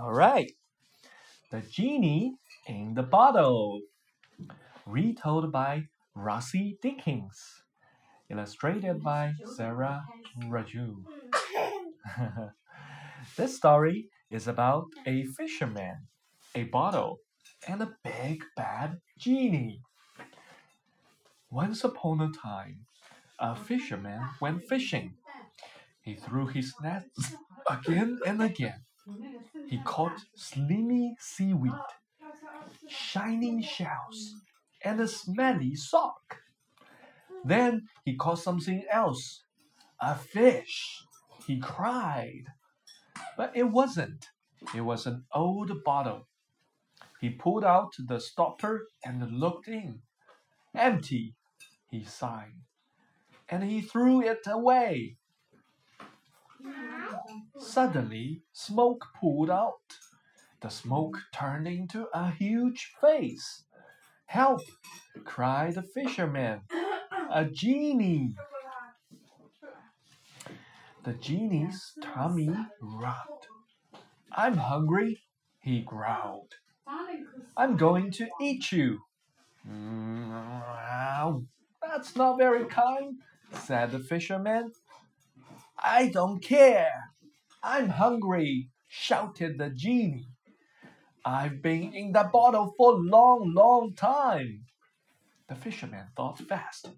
All right. The Genie in the Bottle. Retold by Rosie Dickins. Illustrated by Sarah Raju. this story is about a fisherman, a bottle, and a big bad genie. Once upon a time, a fisherman went fishing. He threw his nets again and again. He caught slimy seaweed, shining shells, and a smelly sock. Then he caught something else a fish. He cried. But it wasn't. It was an old bottle. He pulled out the stopper and looked in. Empty, he sighed. And he threw it away. Suddenly, smoke poured out. The smoke turned into a huge face. Help! cried the fisherman. A genie! The genie's tummy rumbled. I'm hungry, he growled. I'm going to eat you. "Mm, That's not very kind, said the fisherman. I don't care. I'm hungry, shouted the genie. I've been in the bottle for a long, long time. The fisherman thought fast.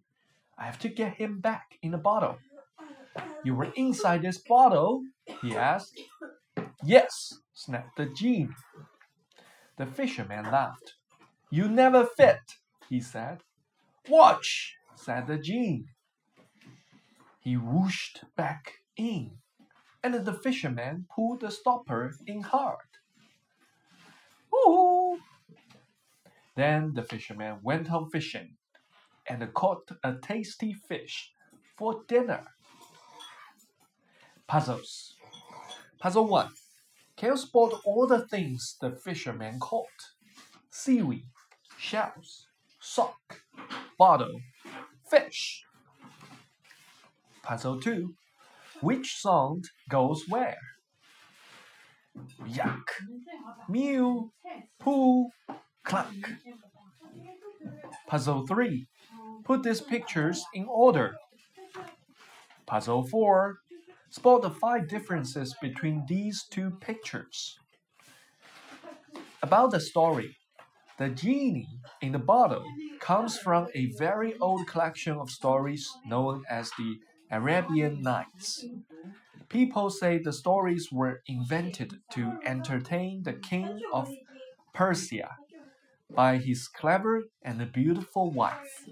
I have to get him back in the bottle. You were inside this bottle? he asked. Yes, snapped the genie. The fisherman laughed. You never fit, he said. Watch, said the genie. He whooshed back in, and the fisherman pulled the stopper in hard. Ooh! Then the fisherman went on fishing and caught a tasty fish for dinner. Puzzles. Puzzle 1. Can you spot all the things the fisherman caught? Seaweed, shells, sock, bottle, fish. Puzzle 2. Which sound goes where? Yak, mew, poo, cluck. Puzzle 3. Put these pictures in order. Puzzle 4. Spot the five differences between these two pictures. About the story. The genie in the bottle comes from a very old collection of stories known as the Arabian Nights. People say the stories were invented to entertain the king of Persia by his clever and beautiful wife.